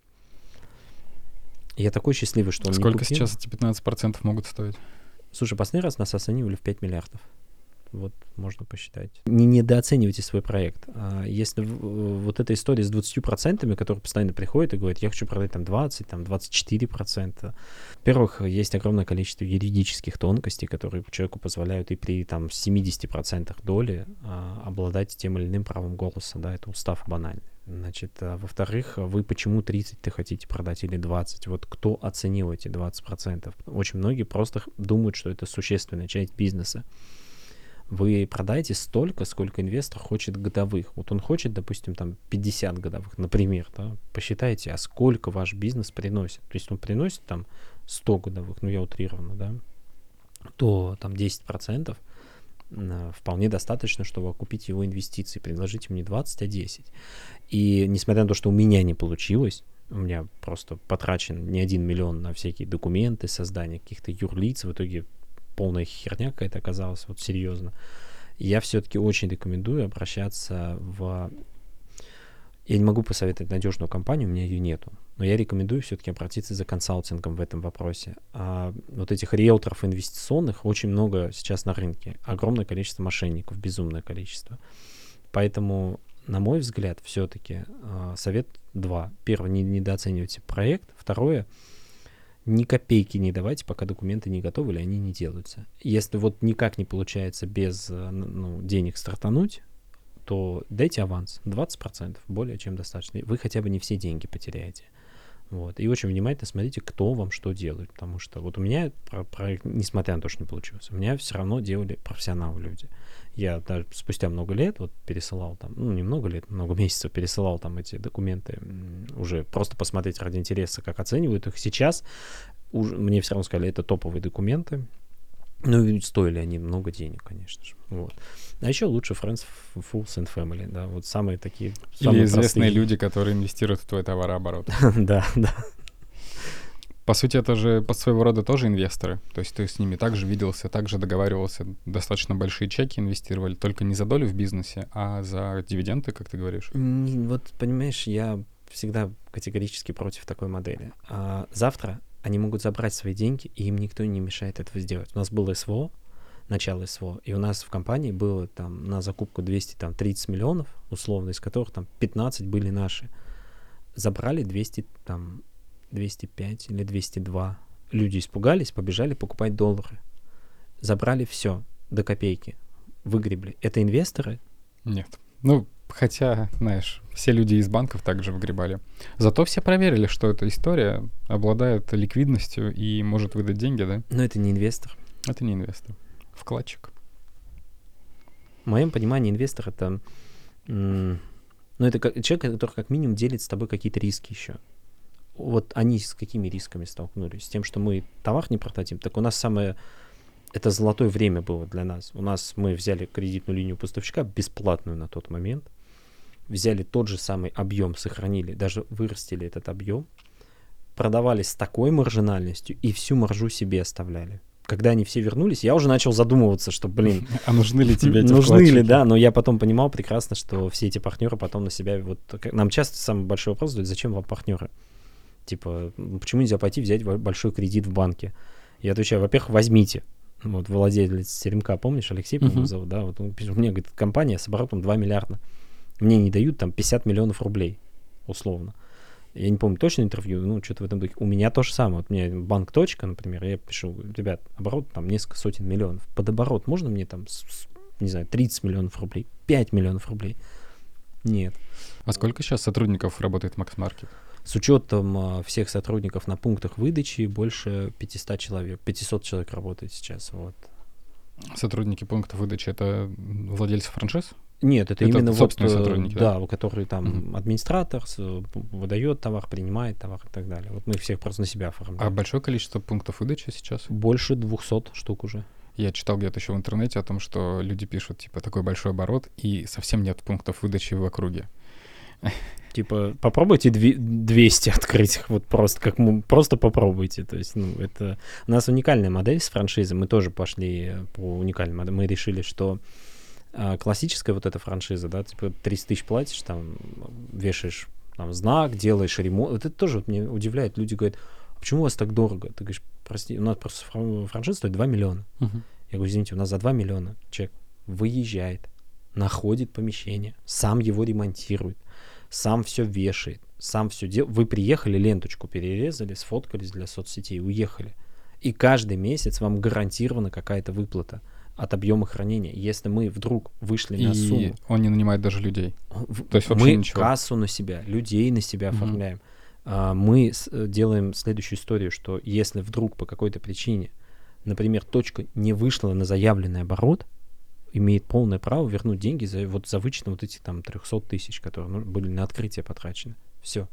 Я такой счастливый, что он Сколько не купил. сейчас эти 15% могут стоить? Слушай, последний раз нас оценивали в 5 миллиардов. Вот можно посчитать. Не недооценивайте свой проект. А если вот эта история с 20%, которые постоянно приходят и говорят, я хочу продать там 20, там 24%. Во-первых, есть огромное количество юридических тонкостей, которые человеку позволяют и при там 70% доли а, обладать тем или иным правом голоса. Да, это устав банальный. Значит, а, во-вторых, вы почему 30-то хотите продать или 20? Вот кто оценил эти 20%? Очень многие просто думают, что это существенная часть бизнеса вы продаете столько, сколько инвестор хочет годовых. Вот он хочет, допустим, там 50 годовых, например, да, посчитайте, а сколько ваш бизнес приносит. То есть он приносит там 100 годовых, ну я утрированно, да, то там 10% э, вполне достаточно, чтобы окупить его инвестиции. Предложите мне 20, а 10. И несмотря на то, что у меня не получилось, у меня просто потрачен не один миллион на всякие документы, создание каких-то юрлиц, в итоге полная херня какая-то оказалась, вот серьезно. Я все-таки очень рекомендую обращаться в... Я не могу посоветовать надежную компанию, у меня ее нету. Но я рекомендую все-таки обратиться за консалтингом в этом вопросе. А вот этих риэлторов инвестиционных очень много сейчас на рынке. Огромное количество мошенников, безумное количество. Поэтому, на мой взгляд, все-таки а, совет два. Первое, не недооценивайте проект. Второе, ни копейки не давайте, пока документы не готовы или они не делаются. Если вот никак не получается без э, ну, денег стартануть, то дайте аванс 20%, более чем достаточно. Вы хотя бы не все деньги потеряете. Вот. И очень внимательно смотрите, кто вам что делает. Потому что вот у меня проект, несмотря на то, что не получилось, у меня все равно делали профессионалы люди. Я даже спустя много лет вот пересылал там, ну, не много лет, много [LAUGHS] месяцев пересылал там эти документы уже просто посмотреть ради интереса, как оценивают их. Сейчас уже, мне все равно сказали, это топовые документы. Ну, и стоили они много денег, конечно же. Вот. А еще лучше Friends, Fools and Family, да, вот самые такие... Самые Или известные простые. люди, которые инвестируют в твой товарооборот. [LAUGHS] Да, да. По сути, это же по своего рода тоже инвесторы. То есть ты с ними также виделся, также договаривался, достаточно большие чеки инвестировали, только не за долю в бизнесе, а за дивиденды, как ты говоришь. Вот, понимаешь, я всегда категорически против такой модели. А завтра они могут забрать свои деньги, и им никто не мешает этого сделать. У нас было СВО, начало СВО, и у нас в компании было там на закупку 230 миллионов, условно, из которых там 15 были наши. Забрали 200 там 205 или 202. Люди испугались, побежали покупать доллары. Забрали все до копейки. Выгребли. Это инвесторы? Нет. Ну, хотя, знаешь, все люди из банков также выгребали. Зато все проверили, что эта история обладает ликвидностью и может выдать деньги, да? Но это не инвестор. Это не инвестор. Вкладчик. В моем понимании инвестор это... Ну, это человек, который как минимум делит с тобой какие-то риски еще вот они с какими рисками столкнулись? С тем, что мы товар не продадим. Так у нас самое... Это золотое время было для нас. У нас мы взяли кредитную линию поставщика, бесплатную на тот момент. Взяли тот же самый объем, сохранили, даже вырастили этот объем. Продавали с такой маржинальностью и всю маржу себе оставляли когда они все вернулись, я уже начал задумываться, что, блин... [LAUGHS] А нужны ли тебе эти Нужны ли, да, но я потом понимал прекрасно, что все эти партнеры потом на себя... Вот нам часто самый большой вопрос задают, зачем вам партнеры? Типа, почему нельзя пойти взять большой кредит в банке? Я отвечаю, во-первых, возьмите. Вот владелец Теремка, помнишь, Алексей, по-моему, uh-huh. зовут, да? Вот он пишет, мне, говорит, компания с оборотом 2 миллиарда. Мне не дают там 50 миллионов рублей. условно. Я не помню точно интервью, ну, что-то в этом духе. У меня то же самое. Вот у меня банк точка, например, я пишу, ребят, оборот там несколько сотен миллионов. Под оборот можно мне там, не знаю, 30 миллионов рублей, 5 миллионов рублей? Нет. А сколько сейчас сотрудников работает в Максмаркет? С учетом а, всех сотрудников на пунктах выдачи больше 500 человек, 500 человек работает сейчас, вот. Сотрудники пунктов выдачи — это владельцы франшиз? Нет, это, это именно вот, сотрудники, да, да, который там mm-hmm. администратор выдает товар, принимает товар и так далее. Вот мы их всех просто на себя оформляем. А большое количество пунктов выдачи сейчас? Больше 200 штук уже. Я читал где-то еще в интернете о том, что люди пишут, типа, такой большой оборот, и совсем нет пунктов выдачи в округе. [LAUGHS] Типа, попробуйте 200 открыть, вот просто как мы, просто попробуйте. То есть, ну, это... У нас уникальная модель с франшизой, мы тоже пошли по уникальной модели. Мы решили, что классическая вот эта франшиза, да, типа 300 тысяч платишь, там, вешаешь там знак, делаешь ремонт. Вот это тоже вот меня удивляет. Люди говорят, а почему у вас так дорого? Ты говоришь, прости, у нас просто франшиза стоит 2 миллиона. Uh-huh. Я говорю, извините, у нас за 2 миллиона человек выезжает, находит помещение, сам его ремонтирует, сам все вешает, сам все делает. Вы приехали, ленточку перерезали, сфоткались для соцсетей, уехали. И каждый месяц вам гарантирована какая-то выплата от объема хранения. Если мы вдруг вышли и на сумму... он не нанимает даже людей. То есть мы ничего. кассу на себя, людей на себя mm-hmm. оформляем. А, мы э, делаем следующую историю, что если вдруг по какой-то причине, например, точка не вышла на заявленный оборот, имеет полное право вернуть деньги за, вот, за вычетом вот этих там 300 тысяч, которые ну, были на открытие потрачены. Все.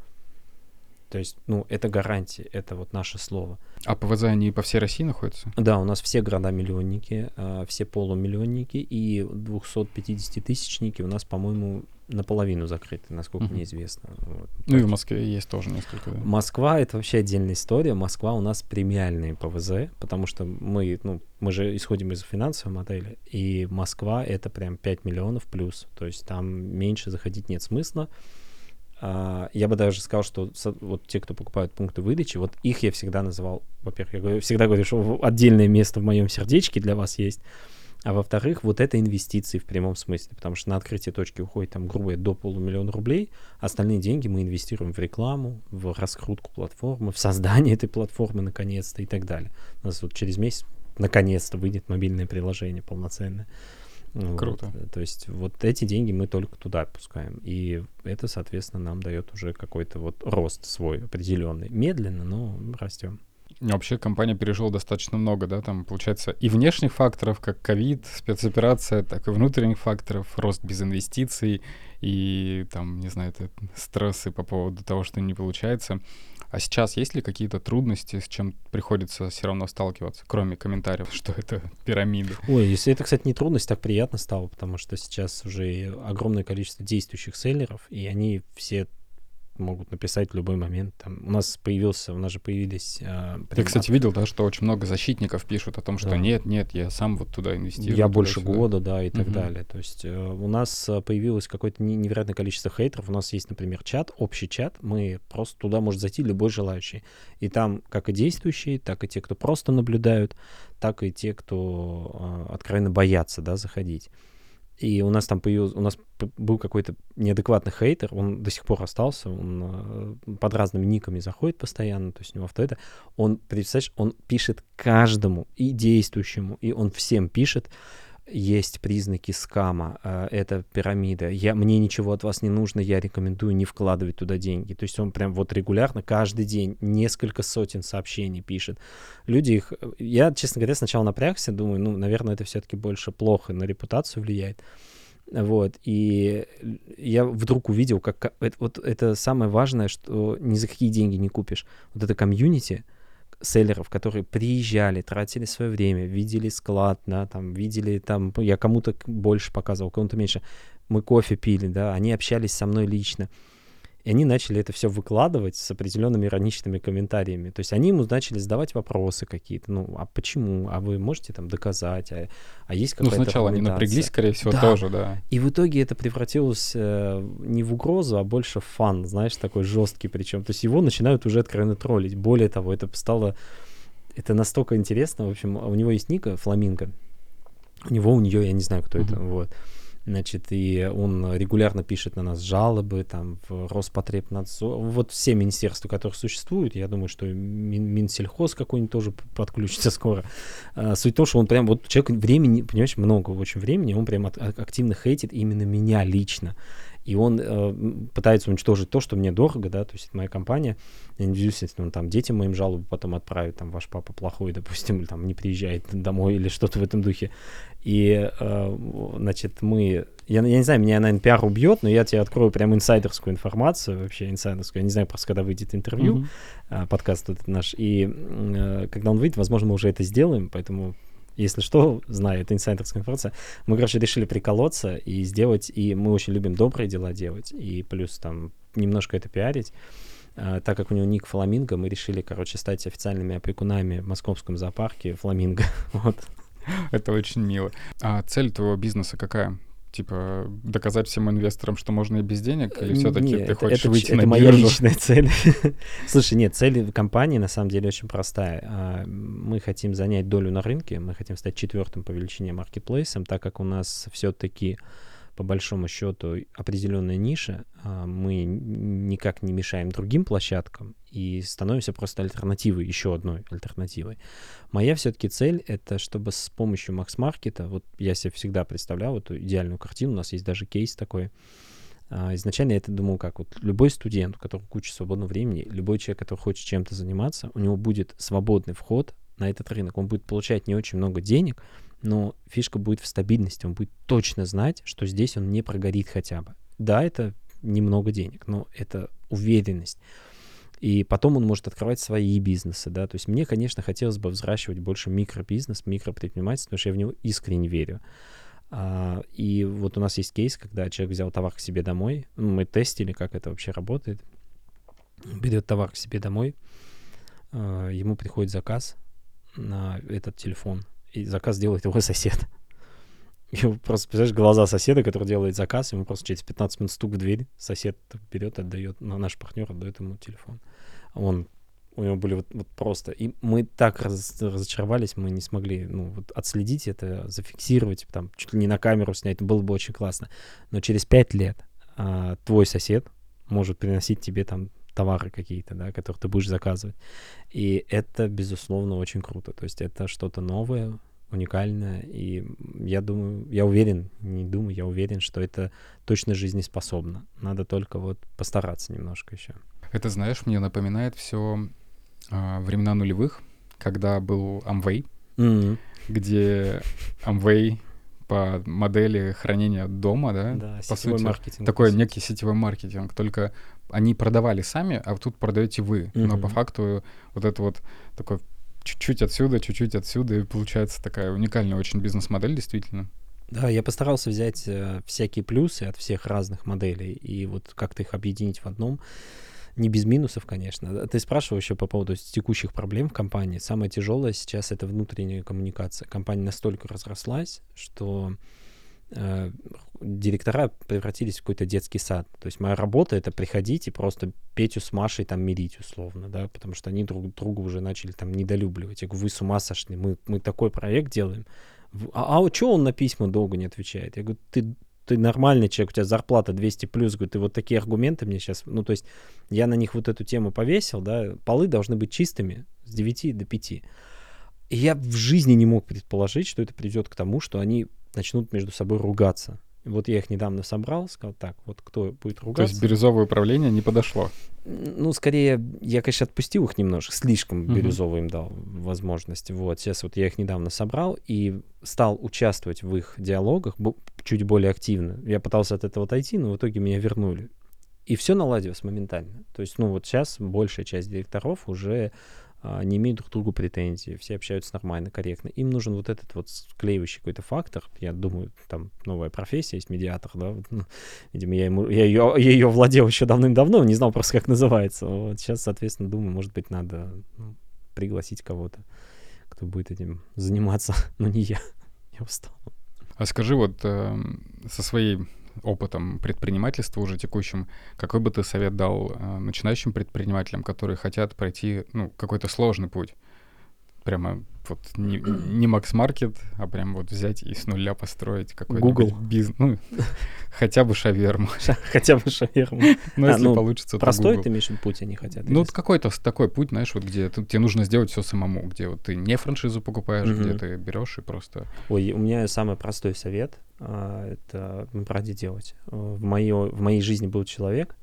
То есть, ну, это гарантия, это вот наше слово. А ПВЗ они по всей России находятся? Да, у нас все города-миллионники, а, все полумиллионники и 250-тысячники у нас, по-моему, наполовину закрыты, насколько uh-huh. мне известно. Вот. Ну и в Москве есть тоже несколько. Да? Москва — это вообще отдельная история. Москва у нас премиальные ПВЗ, потому что мы, ну, мы же исходим из финансовой модели, и Москва — это прям 5 миллионов плюс. То есть там меньше заходить нет смысла. Uh, я бы даже сказал, что вот те, кто покупают пункты выдачи, вот их я всегда называл, во-первых, я всегда говорю, что отдельное место в моем сердечке для вас есть, а во-вторых, вот это инвестиции в прямом смысле, потому что на открытие точки уходит там, грубо до полумиллиона рублей, остальные деньги мы инвестируем в рекламу, в раскрутку платформы, в создание этой платформы наконец-то и так далее. У нас вот через месяц наконец-то выйдет мобильное приложение полноценное. Круто. Вот. То есть вот эти деньги мы только туда отпускаем. И это, соответственно, нам дает уже какой-то вот рост свой определенный. Медленно, но растем. Вообще компания пережила достаточно много, да, там получается и внешних факторов, как ковид, спецоперация, так и внутренних факторов, рост без инвестиций и там, не знаю, это стрессы по поводу того, что не получается. А сейчас есть ли какие-то трудности, с чем приходится все равно сталкиваться, кроме комментариев, [LAUGHS] что это пирамида? Ой, если это, кстати, не трудность, так приятно стало, потому что сейчас уже огромное количество действующих селлеров, и они все могут написать в любой момент. Там, у нас появился, у нас же появились... Э. Я, кстати, видел, да, что очень много защитников пишут о том, что да. нет, нет, я сам вот туда инвестирую. Я больше года, да, и так угу. далее. То есть э, у нас а, появилось какое-то невероятное количество хейтеров. У нас есть, например, чат, общий чат. Мы просто туда может зайти любой желающий. И там как и действующие, так и те, кто просто наблюдают, так и те, кто э, откровенно боятся, да, заходить. И у нас там появился, у нас был какой-то неадекватный хейтер, он до сих пор остался, он э, под разными никами заходит постоянно, то есть у него авто это. Он, представляешь, он пишет каждому, и действующему, и он всем пишет, есть признаки скама, э, это пирамида, я, мне ничего от вас не нужно, я рекомендую не вкладывать туда деньги. То есть он прям вот регулярно, каждый день, несколько сотен сообщений пишет. Люди их... Я, честно говоря, сначала напрягся, думаю, ну, наверное, это все-таки больше плохо на репутацию влияет. Вот, и я вдруг увидел, как... Вот это самое важное, что ни за какие деньги не купишь. Вот это комьюнити — селлеров, которые приезжали, тратили свое время, видели склад, да, там, видели там, я кому-то больше показывал, кому-то меньше. Мы кофе пили, да, они общались со мной лично. И они начали это все выкладывать с определенными ироничными комментариями. То есть они ему начали задавать вопросы какие-то. Ну, а почему? А вы можете там доказать? А, а есть ну, какая-то Ну, сначала они напряглись, скорее всего, да. тоже, да. И в итоге это превратилось э, не в угрозу, а больше в фан, знаешь, такой жесткий причем. То есть его начинают уже откровенно троллить. Более того, это стало... Это настолько интересно. В общем, у него есть ника Фламинго. У него, у нее, я не знаю, кто mm-hmm. это, вот. Значит, и он регулярно пишет на нас жалобы, там, в Роспотребнадзор, вот все министерства, которые существуют, я думаю, что Мин, Минсельхоз какой-нибудь тоже подключится скоро. А, суть в том, что он прям, вот человек времени, понимаешь, много очень времени, он прям активно хейтит именно меня лично и он э, пытается уничтожить то, что мне дорого, да, то есть это моя компания, он там детям моим жалобу потом отправит, там, ваш папа плохой, [LAUGHS] допустим, или там не приезжает домой или что-то в этом духе. И, э, значит, мы, я, я не знаю, меня, наверное, пиар убьет, но я тебе открою прям инсайдерскую информацию, вообще инсайдерскую, я не знаю просто, когда выйдет интервью, mm-hmm. э, подкаст этот наш, и э, когда он выйдет, возможно, мы уже это сделаем, поэтому если что, знаю, это инсайдерская информация. Мы, короче, решили приколоться и сделать, и мы очень любим добрые дела делать, и плюс там немножко это пиарить. Uh, так как у него ник Фламинго, мы решили, короче, стать официальными опекунами в московском зоопарке Фламинго. [LAUGHS] вот. Это очень мило. А цель твоего бизнеса какая? Типа доказать всем инвесторам, что можно и без денег, или все-таки ты хочешь это, выйти это на моя биржу? личная [LAUGHS] цель. [LAUGHS] Слушай, нет, цель компании на самом деле очень простая. А, мы хотим занять долю на рынке, мы хотим стать четвертым по величине маркетплейсом, так как у нас все-таки по большому счету определенная ниша, мы никак не мешаем другим площадкам и становимся просто альтернативой, еще одной альтернативой. Моя все-таки цель — это чтобы с помощью Макс-маркета, вот я себе всегда представлял эту идеальную картину, у нас есть даже кейс такой, а, изначально я это думал как, вот любой студент, у которого куча свободного времени, любой человек, который хочет чем-то заниматься, у него будет свободный вход на этот рынок, он будет получать не очень много денег, но фишка будет в стабильности, он будет точно знать, что здесь он не прогорит хотя бы. Да, это немного денег, но это уверенность. И потом он может открывать свои бизнесы, да. То есть мне, конечно, хотелось бы взращивать больше микробизнес, микропредпринимательство, потому что я в него искренне верю. А, и вот у нас есть кейс, когда человек взял товар к себе домой. Ну, мы тестили, как это вообще работает. Берет товар к себе домой, а, ему приходит заказ на этот телефон и заказ делает его [LAUGHS] сосед. И просто, представляешь, глаза соседа, который делает заказ, ему просто через 15 минут стук в дверь, сосед берет, отдает, ну, наш партнер отдает ему телефон. Он, у него были вот, вот просто... И мы так раз, разочаровались, мы не смогли, ну, вот отследить это, зафиксировать, там, чуть ли не на камеру снять, было бы очень классно. Но через 5 лет а, твой сосед может приносить тебе там товары какие-то, да, которые ты будешь заказывать. И это, безусловно, очень круто. То есть это что-то новое, уникальное, и я думаю, я уверен, не думаю, я уверен, что это точно жизнеспособно. Надо только вот постараться немножко еще. Это, знаешь, мне напоминает все а, времена нулевых, когда был Amway, mm-hmm. где Amway по модели хранения дома, да, да по сути, маркетинг, такой по некий сетевой маркетинг, только они продавали сами, а тут продаете вы, mm-hmm. но по факту вот это вот такой чуть-чуть отсюда, чуть-чуть отсюда, и получается такая уникальная очень бизнес-модель, действительно. Да, я постарался взять э, всякие плюсы от всех разных моделей и вот как-то их объединить в одном. Не без минусов, конечно. Ты спрашивал еще по поводу текущих проблем в компании. Самое тяжелое сейчас это внутренняя коммуникация. Компания настолько разрослась, что э, директора превратились в какой-то детский сад. То есть моя работа — это приходить и просто Петю с Машей там мирить условно, да, потому что они друг друга уже начали там недолюбливать. Я говорю, вы с ума сошли, мы, мы такой проект делаем. А, а что он на письма долго не отвечает? Я говорю, ты, ты нормальный человек, у тебя зарплата 200 плюс, говорю, ты вот такие аргументы мне сейчас, ну, то есть я на них вот эту тему повесил, да, полы должны быть чистыми с 9 до 5. И я в жизни не мог предположить, что это придет к тому, что они начнут между собой ругаться. Вот я их недавно собрал, сказал, так, вот кто будет ругаться. То есть бирюзовое управление не подошло? Ну, скорее, я, конечно, отпустил их немножко, слишком бирюзовый им дал возможность. Вот, сейчас вот я их недавно собрал и стал участвовать в их диалогах чуть более активно. Я пытался от этого отойти, но в итоге меня вернули. И все наладилось моментально. То есть, ну, вот сейчас большая часть директоров уже не имеют друг к другу претензий, все общаются нормально, корректно. Им нужен вот этот вот склеивающий какой-то фактор. Я думаю, там новая профессия есть, медиатор, да. Ну, видимо, я, ему, я, ее, я ее владел еще давным-давно, не знал просто, как называется. Вот сейчас, соответственно, думаю, может быть, надо ну, пригласить кого-то, кто будет этим заниматься, [LAUGHS] но не я. Я устал. А скажи вот э, со своей опытом предпринимательства уже текущим, какой бы ты совет дал э, начинающим предпринимателям, которые хотят пройти ну, какой-то сложный путь? прямо вот не, [CLEARS THROAT] не Макс Маркет, а прям вот взять и с нуля построить какой-то Google. бизнес. Ну, [LAUGHS] хотя бы шаверму. [LAUGHS] Хотя бы шаверму. [LAUGHS] Но А, если ну, получится, то Простой ты имеешь путь, они хотят? Ну, вот какой-то такой путь, знаешь, вот где тебе нужно сделать все самому, где вот ты не франшизу покупаешь, где ты берешь и просто... Ой, у меня самый простой совет. А, Это правде делать. Э, В, моё- в моей жизни был человек,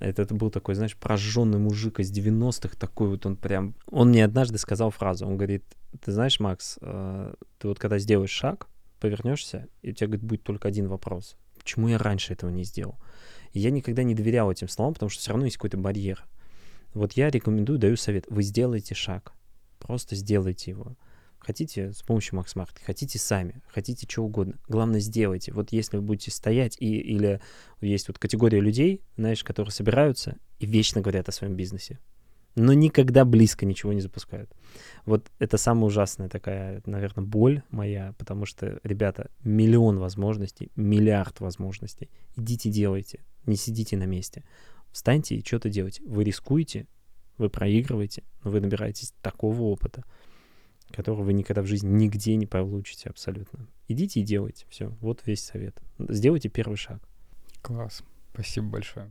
это, это был такой, знаешь, прожженный мужик из 90-х, такой вот он прям... Он мне однажды сказал фразу, он говорит, ты знаешь, Макс, э, ты вот когда сделаешь шаг, повернешься, и у тебя, говорит, будет только один вопрос. Почему я раньше этого не сделал? И я никогда не доверял этим словам, потому что все равно есть какой-то барьер. Вот я рекомендую, даю совет. Вы сделайте шаг. Просто сделайте его. Хотите с помощью Макс Маркет, хотите сами, хотите что угодно. Главное, сделайте. Вот если вы будете стоять, и, или есть вот категория людей, знаешь, которые собираются и вечно говорят о своем бизнесе, но никогда близко ничего не запускают. Вот это самая ужасная такая, наверное, боль моя, потому что, ребята, миллион возможностей, миллиард возможностей. Идите, делайте, не сидите на месте. Встаньте и что-то делайте. Вы рискуете, вы проигрываете, но вы набираетесь такого опыта, которого вы никогда в жизни нигде не получите абсолютно. Идите и делайте. Все, вот весь совет. Сделайте первый шаг. Класс. Спасибо большое.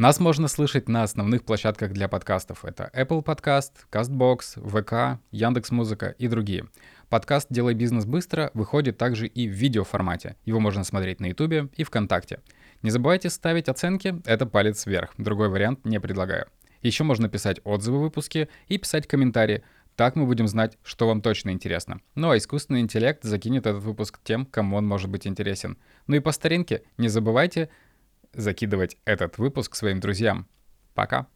Нас можно слышать на основных площадках для подкастов. Это Apple Podcast, CastBox, VK, Яндекс.Музыка и другие. Подкаст «Делай бизнес быстро» выходит также и в видеоформате. Его можно смотреть на YouTube и ВКонтакте. Не забывайте ставить оценки, это палец вверх. Другой вариант не предлагаю. Еще можно писать отзывы в выпуске и писать комментарии. Так мы будем знать, что вам точно интересно. Ну а искусственный интеллект закинет этот выпуск тем, кому он может быть интересен. Ну и по старинке, не забывайте закидывать этот выпуск своим друзьям. Пока!